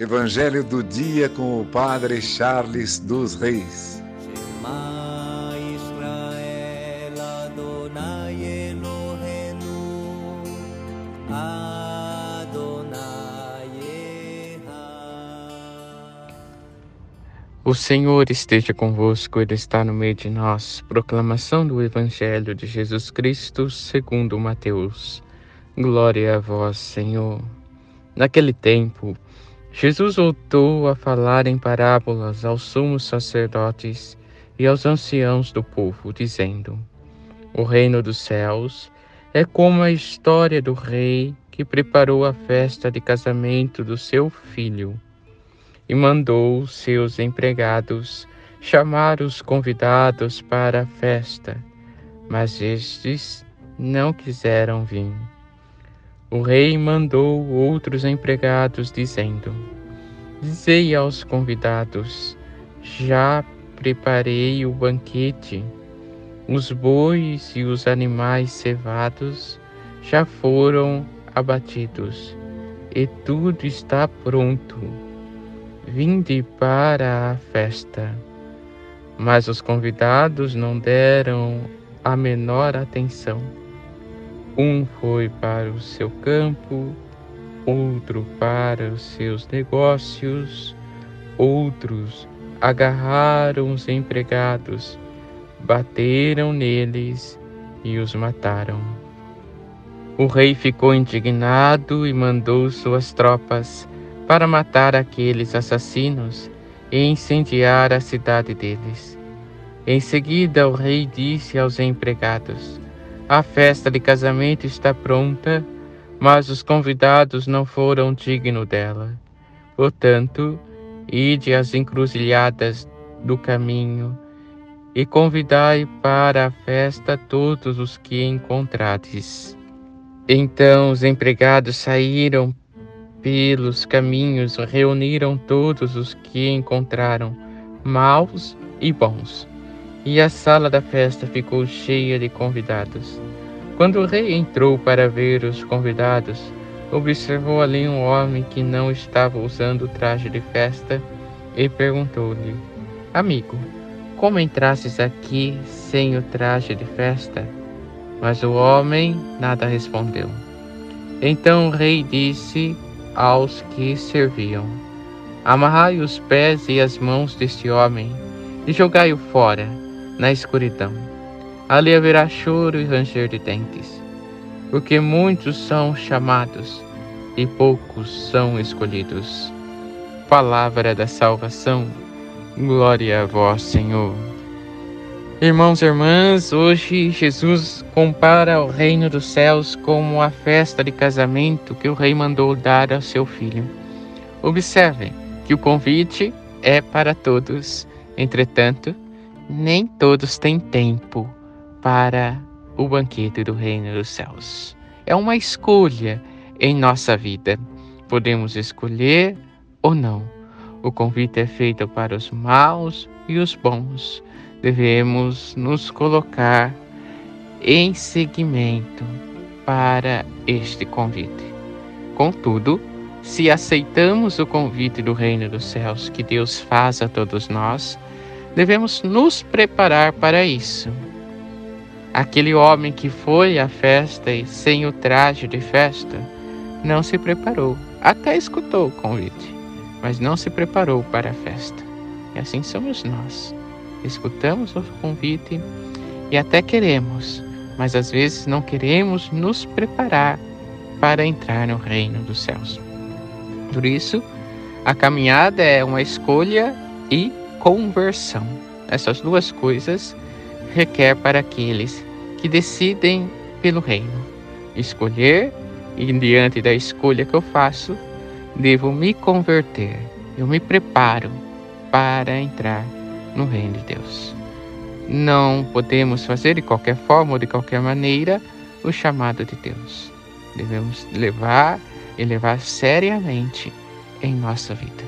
Evangelho do dia com o Padre Charles dos Reis. O Senhor esteja convosco, Ele está no meio de nós. Proclamação do Evangelho de Jesus Cristo segundo Mateus. Glória a vós, Senhor. Naquele tempo, Jesus voltou a falar em parábolas aos sumos sacerdotes e aos anciãos do povo, dizendo: O reino dos céus é como a história do rei que preparou a festa de casamento do seu filho e mandou seus empregados chamar os convidados para a festa, mas estes não quiseram vir. O rei mandou outros empregados, dizendo: Dizei aos convidados: Já preparei o banquete. Os bois e os animais cevados já foram abatidos, e tudo está pronto. Vinde para a festa. Mas os convidados não deram a menor atenção um foi para o seu campo, outro para os seus negócios, outros agarraram os empregados, bateram neles e os mataram. O rei ficou indignado e mandou suas tropas para matar aqueles assassinos e incendiar a cidade deles. Em seguida, o rei disse aos empregados: a festa de casamento está pronta, mas os convidados não foram dignos dela. Portanto, ide às encruzilhadas do caminho e convidai para a festa todos os que encontrades. Então os empregados saíram pelos caminhos, reuniram todos os que encontraram, maus e bons e a sala da festa ficou cheia de convidados. Quando o rei entrou para ver os convidados, observou ali um homem que não estava usando o traje de festa e perguntou-lhe: Amigo, como entrastes aqui sem o traje de festa? Mas o homem nada respondeu. Então o rei disse aos que serviam: Amarrai os pés e as mãos deste homem e jogai-o fora na escuridão. Ali haverá choro e ranger de dentes, porque muitos são chamados e poucos são escolhidos. Palavra da salvação, glória a vós, Senhor. Irmãos e irmãs, hoje Jesus compara o reino dos céus como a festa de casamento que o rei mandou dar ao seu filho. Observem que o convite é para todos, entretanto, nem todos têm tempo para o banquete do reino dos céus. É uma escolha em nossa vida. Podemos escolher ou não. O convite é feito para os maus e os bons. Devemos nos colocar em seguimento para este convite. Contudo, se aceitamos o convite do reino dos céus que Deus faz a todos nós, devemos nos preparar para isso. Aquele homem que foi à festa e sem o traje de festa não se preparou, até escutou o convite, mas não se preparou para a festa. E assim somos nós. Escutamos o convite e até queremos, mas às vezes não queremos nos preparar para entrar no reino dos céus. Por isso, a caminhada é uma escolha e conversão. Essas duas coisas requer para aqueles que decidem pelo reino. Escolher e diante da escolha que eu faço, devo me converter. Eu me preparo para entrar no reino de Deus. Não podemos fazer de qualquer forma ou de qualquer maneira o chamado de Deus. Devemos levar e levar seriamente em nossa vida